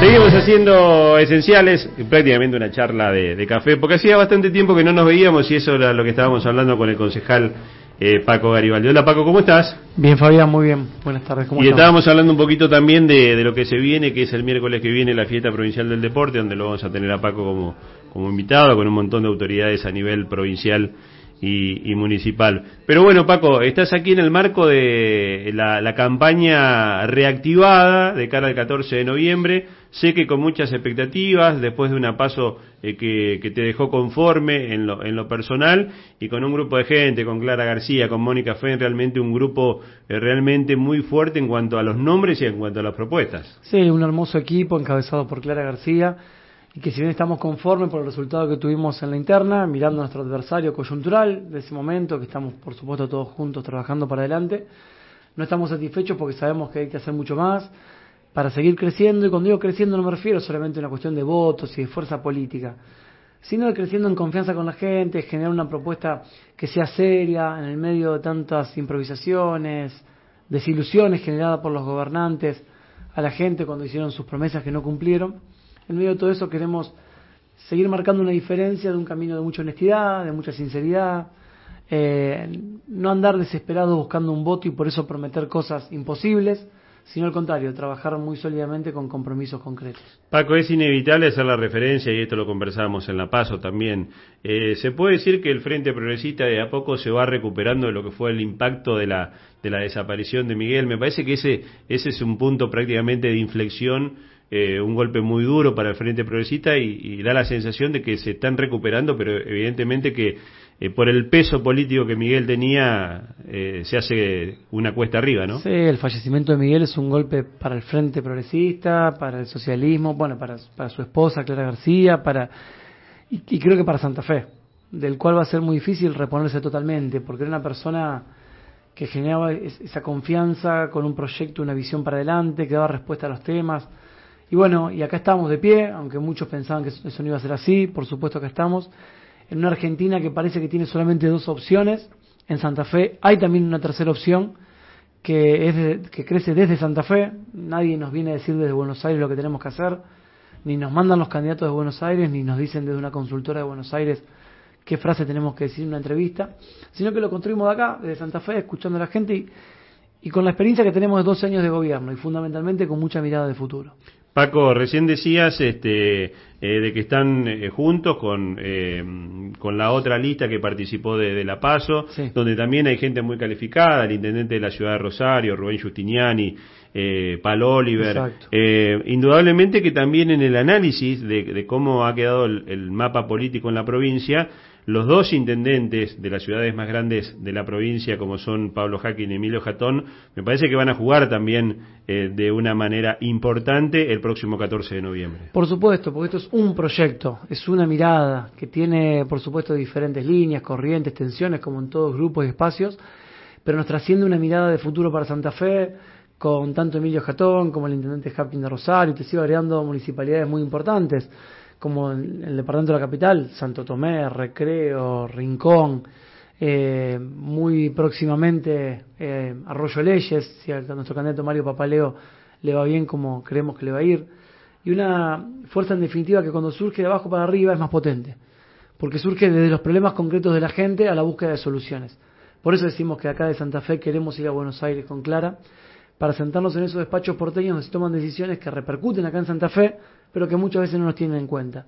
Seguimos haciendo esenciales, prácticamente una charla de, café, porque hacía bastante tiempo que no nos veíamos y eso era lo que estábamos hablando con el concejal eh, Paco Garibaldi. Hola Paco, ¿cómo estás? Bien Fabián, muy bien. Buenas tardes. ¿cómo y estábamos hablando un poquito también de, lo que se viene, que es el miércoles que viene la fiesta provincial del deporte, donde lo vamos a tener a Paco como, como invitado, con un montón de autoridades a nivel provincial y, municipal. Pero bueno, Paco, estás aquí en el marco de la, campaña reactivada de cara al 14 de noviembre. Sé que con muchas expectativas, después de un paso eh, que, te dejó conforme en lo, en lo personal y con un grupo de gente, con Clara García, con Mónica Fen, realmente un grupo eh, realmente muy fuerte en cuanto a los nombres y en cuanto a las propuestas. Sí, un hermoso equipo encabezado por Clara García y que si bien estamos conformes por el resultado que tuvimos en la interna, mirando a nuestro adversario coyuntural de ese momento, que estamos por supuesto todos juntos trabajando para adelante, no estamos satisfechos porque sabemos que hay que hacer mucho más para seguir creciendo, y cuando digo creciendo no me refiero solamente a una cuestión de votos y de fuerza política, sino de creciendo en confianza con la gente, generar una propuesta que sea seria en el medio de tantas improvisaciones, desilusiones generadas por los gobernantes a la gente cuando hicieron sus promesas que no cumplieron en medio de todo eso queremos seguir marcando una diferencia de un camino de mucha honestidad, de mucha sinceridad, eh, no andar desesperado buscando un voto y por eso prometer cosas imposibles, sino al contrario, trabajar muy sólidamente con compromisos concretos. Paco, es inevitable hacer la referencia, y esto lo conversábamos en La Paso también, eh, se puede decir que el Frente Progresista de a poco se va recuperando de lo que fue el impacto de la, de la desaparición de Miguel. Me parece que ese, ese es un punto prácticamente de inflexión eh, un golpe muy duro para el Frente Progresista y, da la sensación de que se están recuperando, pero evidentemente que eh, por el peso político que Miguel tenía eh, se hace una cuesta arriba, ¿no? Sí, el fallecimiento de Miguel es un golpe para el Frente Progresista, para el socialismo, bueno, para, su esposa Clara García, para y, y creo que para Santa Fe, del cual va a ser muy difícil reponerse totalmente, porque era una persona que generaba esa confianza con un proyecto, una visión para adelante, que daba respuesta a los temas y bueno, y acá estamos de pie, aunque muchos pensaban que eso no iba a ser así, por supuesto que estamos, en una Argentina que parece que tiene solamente dos opciones. En Santa Fe hay también una tercera opción que, es que crece desde Santa Fe. Nadie nos viene a decir desde Buenos Aires lo que tenemos que hacer, ni nos mandan los candidatos de Buenos Aires, ni nos dicen desde una consultora de Buenos Aires qué frase tenemos que decir en una entrevista, sino que lo construimos de acá, desde Santa Fe, escuchando a la gente y, y con la experiencia que tenemos de 12 años de gobierno y fundamentalmente con mucha mirada de futuro. Paco, recién decías este, eh, de que están eh, juntos con, eh, con la otra lista que participó de, La Paso, donde también hay gente muy calificada, el intendente de la ciudad de Rosario, Rubén Justiniani, eh, Pal Oliver. indudablemente que también en el análisis de, cómo ha quedado el, mapa político en la provincia, los dos intendentes de las ciudades más grandes de la provincia, como son Pablo Jaquín y Emilio Jatón, me parece que van a jugar también eh, de una manera importante el próximo 14 de noviembre. Por supuesto, porque esto es un proyecto, es una mirada que tiene, por supuesto, diferentes líneas, corrientes, tensiones, como en todos grupos y espacios, pero nos trasciende una mirada de futuro para Santa Fe, con tanto Emilio Jatón como el intendente Japin de Rosario, te sigo agregando municipalidades muy importantes como el departamento de la capital, Santo Tomé, Recreo, Rincón, eh, muy próximamente eh, Arroyo Leyes, si a nuestro candidato Mario Papaleo le va bien como creemos que le va a ir, y una fuerza en definitiva que cuando surge de abajo para arriba es más potente, porque surge desde los problemas concretos de la gente a la búsqueda de soluciones. Por eso decimos que acá de Santa Fe queremos ir a Buenos Aires con Clara, para sentarnos en esos despachos porteños donde se toman decisiones que repercuten acá en Santa Fe, pero que muchas veces no nos tienen en cuenta.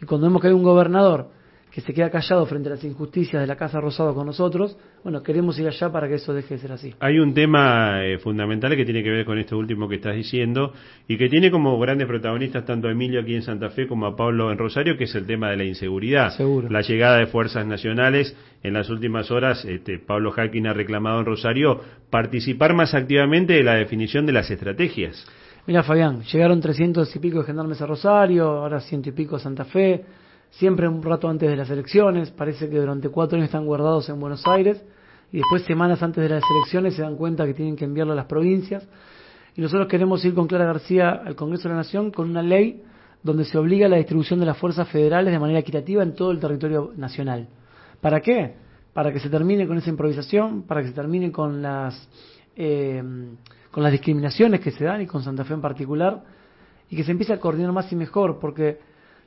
Y cuando vemos que hay un gobernador que se queda callado frente a las injusticias de la Casa Rosado con nosotros, bueno, queremos ir allá para que eso deje de ser así. Hay un tema eh, fundamental que tiene que ver con esto último que estás diciendo y que tiene como grandes protagonistas tanto a Emilio aquí en Santa Fe como a Pablo en Rosario, que es el tema de la inseguridad. Seguro. La llegada de fuerzas nacionales. En las últimas horas, este, Pablo Hacking ha reclamado en Rosario participar más activamente de la definición de las estrategias. Mira, Fabián, llegaron 300 y pico de gendarmes a Rosario, ahora ciento y pico a Santa Fe siempre un rato antes de las elecciones, parece que durante cuatro años están guardados en Buenos Aires y después semanas antes de las elecciones se dan cuenta que tienen que enviarlo a las provincias. Y nosotros queremos ir con Clara García al Congreso de la Nación con una ley donde se obliga a la distribución de las fuerzas federales de manera equitativa en todo el territorio nacional. ¿Para qué? Para que se termine con esa improvisación, para que se termine con las, eh, con las discriminaciones que se dan y con Santa Fe en particular y que se empiece a coordinar más y mejor, porque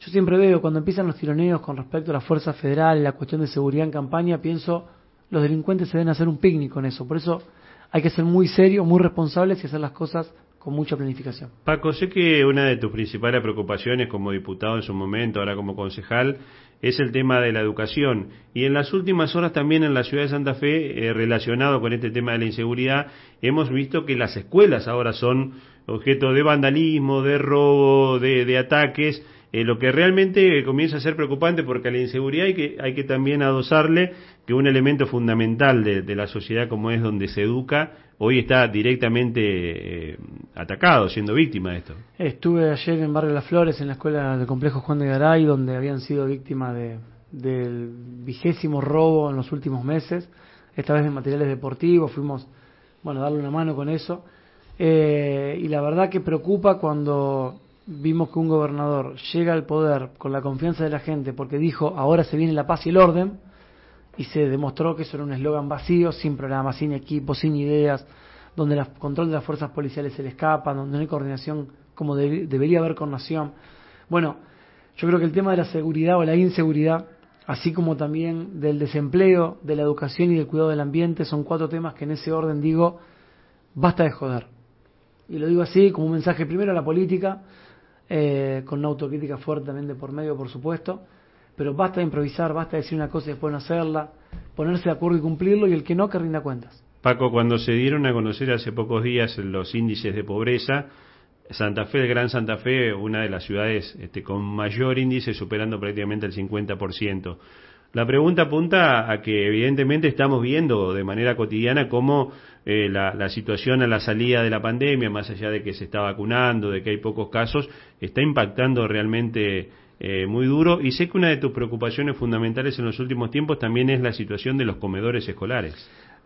yo siempre veo cuando empiezan los tironeos con respecto a la fuerza federal, la cuestión de seguridad en campaña, pienso, los delincuentes se deben hacer un picnic con eso. Por eso hay que ser muy serios, muy responsables y hacer las cosas con mucha planificación. Paco, sé que una de tus principales preocupaciones como diputado en su momento, ahora como concejal, es el tema de la educación. Y en las últimas horas también en la ciudad de Santa Fe, eh, relacionado con este tema de la inseguridad, hemos visto que las escuelas ahora son objeto de vandalismo, de robo, de, ataques, eh, lo que realmente comienza a ser preocupante porque a la inseguridad hay que, hay que también adosarle que un elemento fundamental de, la sociedad como es donde se educa, hoy está directamente eh, atacado, siendo víctima de esto. Estuve ayer en Barrio Las Flores, en la escuela del complejo Juan de Garay, donde habían sido víctimas de, del vigésimo robo en los últimos meses, esta vez de materiales deportivos, fuimos, bueno, a darle una mano con eso. Eh, y la verdad que preocupa cuando vimos que un gobernador llega al poder con la confianza de la gente porque dijo ahora se viene la paz y el orden, y se demostró que eso era un eslogan vacío, sin programa, sin equipo, sin ideas, donde el control de las fuerzas policiales se le escapa, donde no hay coordinación como debería haber con nación. Bueno, yo creo que el tema de la seguridad o la inseguridad, así como también del desempleo, de la educación y del cuidado del ambiente, son cuatro temas que en ese orden digo, basta de joder. Y lo digo así, como un mensaje primero a la política, eh, con una autocrítica fuerte también de por medio, por supuesto, pero basta de improvisar, basta de decir una cosa y después no hacerla, ponerse de acuerdo y cumplirlo y el que no, que rinda cuentas. Paco, cuando se dieron a conocer hace pocos días los índices de pobreza, Santa Fe, el Gran Santa Fe, una de las ciudades este, con mayor índice, superando prácticamente el 50%. La pregunta apunta a que evidentemente estamos viendo de manera cotidiana cómo eh, la, situación a la salida de la pandemia, más allá de que se está vacunando, de que hay pocos casos, está impactando realmente eh, muy duro y sé que una de tus preocupaciones fundamentales en los últimos tiempos también es la situación de los comedores escolares.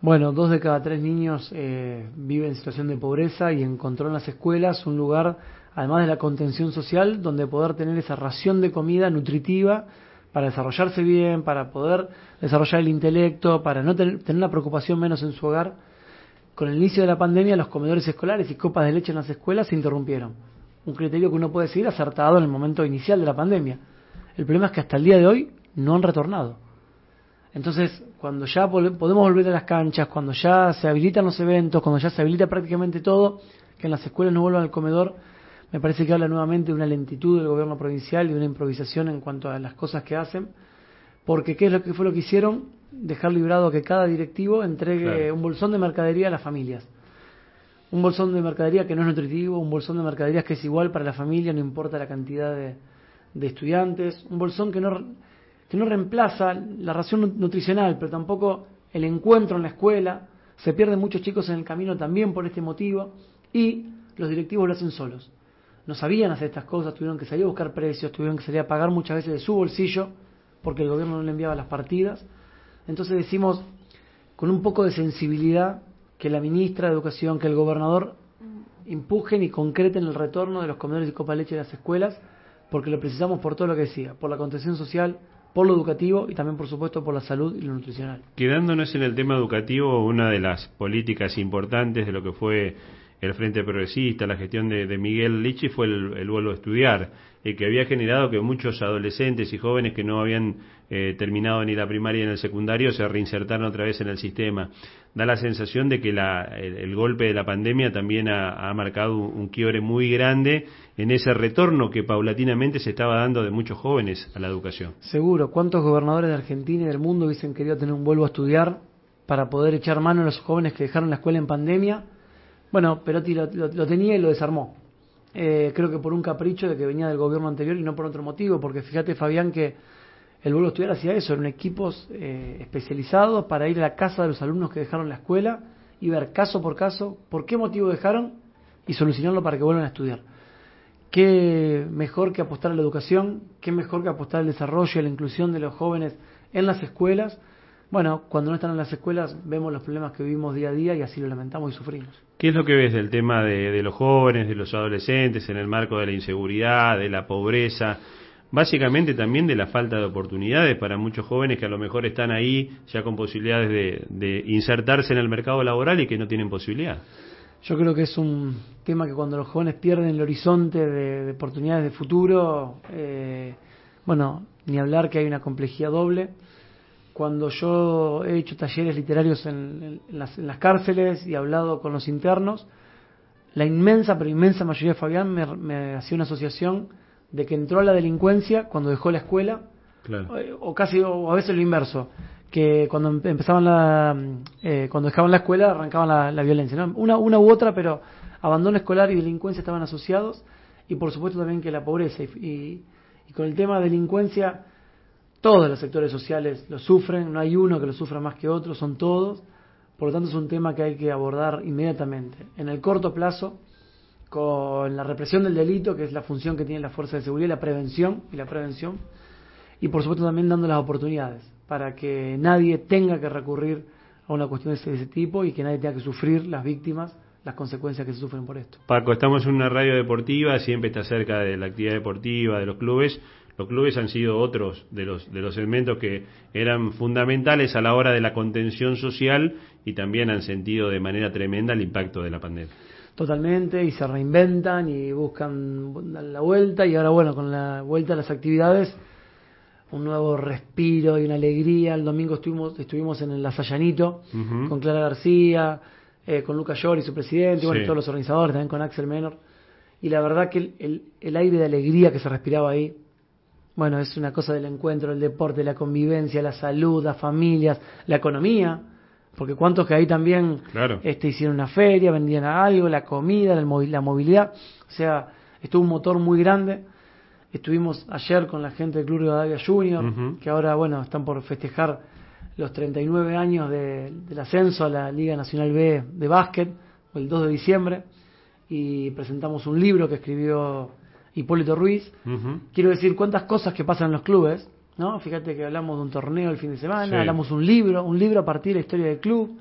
Bueno, dos de cada tres niños eh, viven en situación de pobreza y encontró en las escuelas un lugar, además de la contención social, donde poder tener esa ración de comida nutritiva para desarrollarse bien, para poder desarrollar el intelecto, para no tener, una preocupación menos en su hogar. Con el inicio de la pandemia, los comedores escolares y copas de leche en las escuelas se interrumpieron un criterio que uno puede seguir acertado en el momento inicial de la pandemia. El problema es que hasta el día de hoy no han retornado. Entonces, cuando ya podemos volver a las canchas, cuando ya se habilitan los eventos, cuando ya se habilita prácticamente todo, que en las escuelas no vuelvan al comedor, me parece que habla nuevamente de una lentitud del gobierno provincial y de una improvisación en cuanto a las cosas que hacen, porque ¿qué es lo que fue lo que hicieron? Dejar librado que cada directivo entregue un bolsón de mercadería a las familias un bolsón de mercadería que no es nutritivo, un bolsón de mercaderías que es igual para la familia, no importa la cantidad de, estudiantes, un bolsón que no, que no reemplaza la ración nutricional, pero tampoco el encuentro en la escuela, se pierden muchos chicos en el camino también por este motivo, y los directivos lo hacen solos. No sabían hacer estas cosas, tuvieron que salir a buscar precios, tuvieron que salir a pagar muchas veces de su bolsillo, porque el gobierno no le enviaba las partidas. Entonces decimos, con un poco de sensibilidad, que la ministra de Educación, que el gobernador empujen y concreten el retorno de los comedores y copa leche de las escuelas, porque lo precisamos por todo lo que decía, por la contención social, por lo educativo y también, por supuesto, por la salud y lo nutricional. Quedándonos en el tema educativo, una de las políticas importantes de lo que fue el Frente Progresista, la gestión de, Miguel Lichi fue el, vuelo a estudiar, eh, que había generado que muchos adolescentes y jóvenes que no habían eh, terminado ni la primaria ni el secundario se reinsertaron otra vez en el sistema. Da la sensación de que el, golpe de la pandemia también ha, marcado un, quiebre muy grande en ese retorno que paulatinamente se estaba dando de muchos jóvenes a la educación. Seguro, ¿cuántos gobernadores de Argentina y del mundo hubiesen querido tener un vuelo a estudiar para poder echar mano a los jóvenes que dejaron la escuela en pandemia? Bueno, Perotti lo, lo, tenía y lo desarmó. Eh, creo que por un capricho de que venía del gobierno anterior y no por otro motivo, porque fíjate Fabián que el vuelo estudiar hacía eso, eran equipos eh, especializados para ir a la casa de los alumnos que dejaron la escuela y ver caso por caso por qué motivo dejaron y solucionarlo para que vuelvan a estudiar. Qué mejor que apostar a la educación, qué mejor que apostar al desarrollo y a la inclusión de los jóvenes en las escuelas bueno, cuando no están en las escuelas vemos los problemas que vivimos día a día y así lo lamentamos y sufrimos. ¿Qué es lo que ves del tema de, los jóvenes, de los adolescentes, en el marco de la inseguridad, de la pobreza? Básicamente también de la falta de oportunidades para muchos jóvenes que a lo mejor están ahí ya con posibilidades de, insertarse en el mercado laboral y que no tienen posibilidad. Yo creo que es un tema que cuando los jóvenes pierden el horizonte de, oportunidades de futuro, eh, bueno, ni hablar que hay una complejidad doble. Cuando yo he hecho talleres literarios en, las, cárceles y hablado con los internos, la inmensa, pero inmensa mayoría de Fabián me, hacía una asociación de que entró a la delincuencia cuando dejó la escuela, eh, o, casi, o a veces lo inverso, que cuando empezaban la, eh, cuando dejaban la escuela arrancaban la, violencia, una, una u otra, pero abandono escolar y delincuencia estaban asociados, y por supuesto también que la pobreza y y con el tema de delincuencia, todos los sectores sociales lo sufren, no hay uno que lo sufra más que otro, son todos. Por lo tanto, es un tema que hay que abordar inmediatamente. En el corto plazo, con la represión del delito, que es la función que tiene la fuerza de seguridad, la prevención y la prevención. Y por supuesto también dando las oportunidades para que nadie tenga que recurrir a una cuestión de ese tipo y que nadie tenga que sufrir las víctimas las consecuencias que se sufren por esto. Paco, estamos en una radio deportiva, siempre está cerca de la actividad deportiva, de los clubes. Los clubes han sido otros de los, de los elementos que eran fundamentales a la hora de la contención social y también han sentido de manera tremenda el impacto de la pandemia. Totalmente, y se reinventan y buscan la vuelta, y ahora bueno, con la vuelta a las actividades, un nuevo respiro y una alegría. El domingo estuvimos, estuvimos en el Lasallanito con Clara García, eh, con Lucas Llori, su presidente, y bueno, todos los organizadores, también con Axel Menor. Y la verdad que el, el, aire de alegría que se respiraba ahí, bueno, es una cosa del encuentro, el deporte, la convivencia, la salud, las familias, la economía, porque cuántos que ahí también este, hicieron una feria, vendían algo, la comida, la, movilidad, o sea, estuvo un motor muy grande. Estuvimos ayer con la gente del Club Rivadavia Junior, que ahora, bueno, están por festejar los 39 años del ascenso a la Liga Nacional B de básquet, el 2 de diciembre, y presentamos un libro que escribió Hipólito Ruiz. Quiero decir cuántas cosas que pasan en los clubes, ¿no? Fíjate que hablamos de un torneo el fin de semana, hablamos un libro, un libro a partir de la historia del club,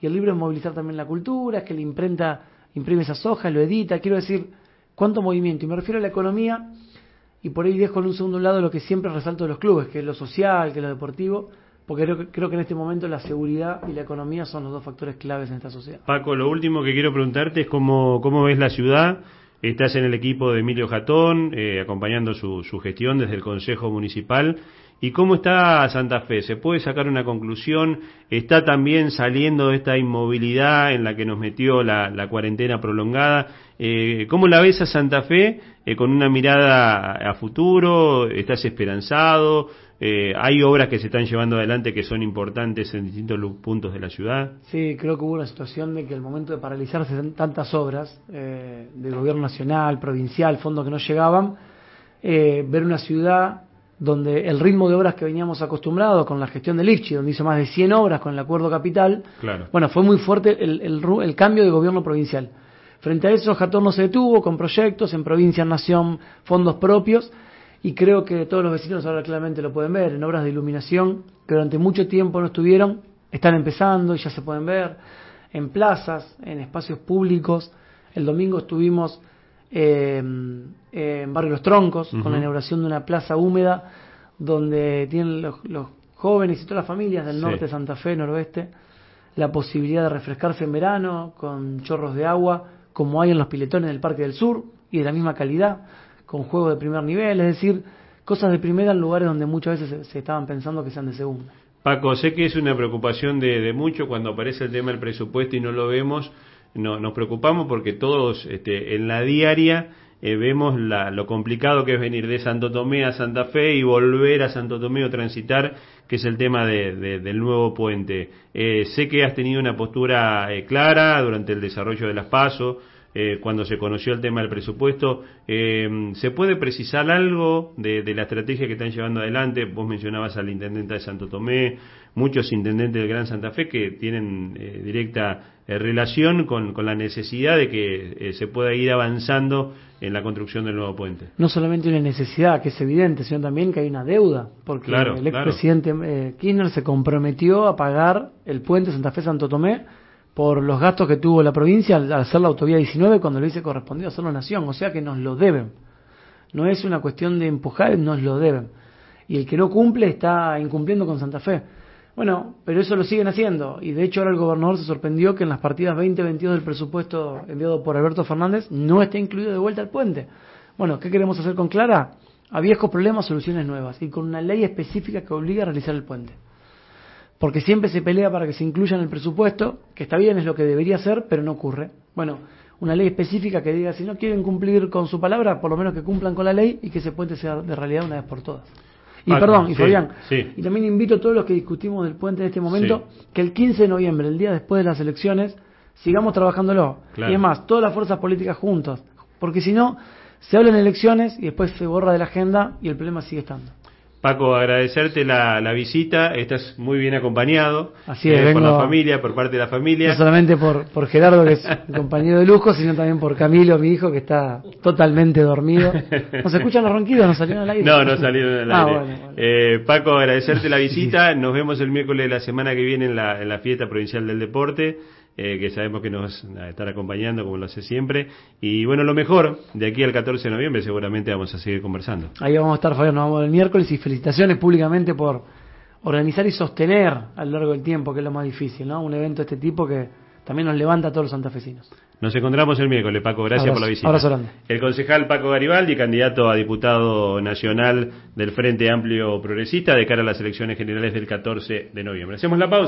y el libro es movilizar también la cultura, es que la imprenta imprime esas hojas, lo edita, quiero decir cuánto movimiento, y me refiero a la economía, y por ahí dejo en un segundo lado lo que siempre resalto de los clubes, que es lo social, que es lo deportivo, porque creo, creo, que en este momento la seguridad y la economía son los dos factores claves en esta sociedad. Paco, lo último que quiero preguntarte es cómo, cómo ves la ciudad. Estás en el equipo de Emilio Jatón, eh, acompañando su, gestión desde el Consejo Municipal. ¿Y cómo está Santa Fe? ¿Se puede sacar una conclusión? ¿Está también saliendo de esta inmovilidad en la que nos metió la cuarentena prolongada? Eh, ¿Cómo la ves a Santa Fe eh, con una mirada a futuro? ¿Estás esperanzado? Eh, ¿Hay obras que se están llevando adelante que son importantes en distintos puntos de la ciudad? Sí, creo que hubo una situación de que el momento de paralizarse tantas obras eh, del gobierno nacional, provincial, fondos que no llegaban, eh, ver una ciudad donde el ritmo de obras que veníamos acostumbrados con la gestión del IFCHI, donde hizo más de 100 obras con el acuerdo capital, bueno, fue muy fuerte el, el, cambio de gobierno provincial. Frente a eso, Jatón no se detuvo con proyectos en provincia, nación, fondos propios, y creo que todos los vecinos ahora claramente lo pueden ver en obras de iluminación que durante mucho tiempo no estuvieron, están empezando y ya se pueden ver en plazas, en espacios públicos. El domingo estuvimos eh, en Barrio Los Troncos con la inauguración de una plaza húmeda donde tienen los, jóvenes y todas las familias del norte de Santa Fe, noroeste, la posibilidad de refrescarse en verano con chorros de agua como hay en los piletones del Parque del Sur y de la misma calidad con juegos de primer nivel, es decir, cosas de primera en lugares donde muchas veces se, estaban pensando que sean de segunda. Paco, sé que es una preocupación de, de mucho cuando aparece el tema del presupuesto y no lo vemos, no, nos preocupamos porque todos este, en la diaria eh, vemos la, lo complicado que es venir de Santo Tomé a Santa Fe y volver a Santo Tomé o transitar, que es el tema de, del nuevo puente. Eh, sé que has tenido una postura eh, clara durante el desarrollo de las PASO, eh, cuando se conoció el tema del presupuesto. Eh, ¿Se puede precisar algo de, la estrategia que están llevando adelante? Vos mencionabas al intendente de Santo Tomé, muchos intendentes del Gran Santa Fe que tienen eh, directa relación con, la necesidad de que se pueda ir avanzando en la construcción del nuevo puente. No solamente una necesidad, que es evidente, sino también que hay una deuda, porque el expresidente Kirchner se comprometió a pagar el puente Santa Fe-Santo Tomé por los gastos que tuvo la provincia al hacer la autovía 19 cuando le dice correspondió hacerlo nación, o sea que nos lo deben. No es una cuestión de empujar, nos lo deben. Y el que no cumple está incumpliendo con Santa Fe. Bueno, pero eso lo siguen haciendo. Y de hecho ahora el gobernador se sorprendió que en las partidas 2022 del presupuesto enviado por Alberto Fernández no está incluido de vuelta el puente. Bueno, ¿qué queremos hacer con Clara? A viejos problemas, soluciones nuevas. Y con una ley específica que obliga a realizar el puente. Porque siempre se pelea para que se incluya en el presupuesto, que está bien, es lo que debería ser, pero no ocurre. Bueno, una ley específica que diga, si no quieren cumplir con su palabra, por lo menos que cumplan con la ley y que ese puente sea de realidad una vez por todas. Y perdón, y Fabián, y también invito a todos los que discutimos del puente en este momento, que el 15 de noviembre, el día después de las elecciones, sigamos trabajándolo. Y es más, todas las fuerzas políticas juntos. Porque si no, se hablan elecciones y después se borra de la agenda y el problema sigue estando. Paco, agradecerte la, visita, estás muy bien acompañado Así es, eh, por la familia, por parte de la familia. No solamente por, por Gerardo, que es un compañero de lujo, sino también por Camilo, mi hijo, que está totalmente dormido. ¿Nos escuchan los ronquidos? ¿No salieron al aire? No, no salieron al ah, aire. Eh, Paco, agradecerte la visita, nos vemos el miércoles de la semana que viene en la, en la fiesta provincial del deporte. Eh, que sabemos que nos va a estar acompañando como lo hace siempre. Y bueno, lo mejor, de aquí al 14 de noviembre seguramente vamos a seguir conversando. Ahí vamos a estar, Fabián, nos vamos el miércoles y felicitaciones públicamente por organizar y sostener a lo largo del tiempo, que es lo más difícil, ¿no? Un evento de este tipo que también nos levanta a todos los santafesinos. Nos encontramos el miércoles, Paco. Gracias por la visita. El concejal Paco Garibaldi, candidato a diputado nacional del Frente Amplio Progresista de cara a las elecciones generales del 14 de noviembre. Hacemos la pausa.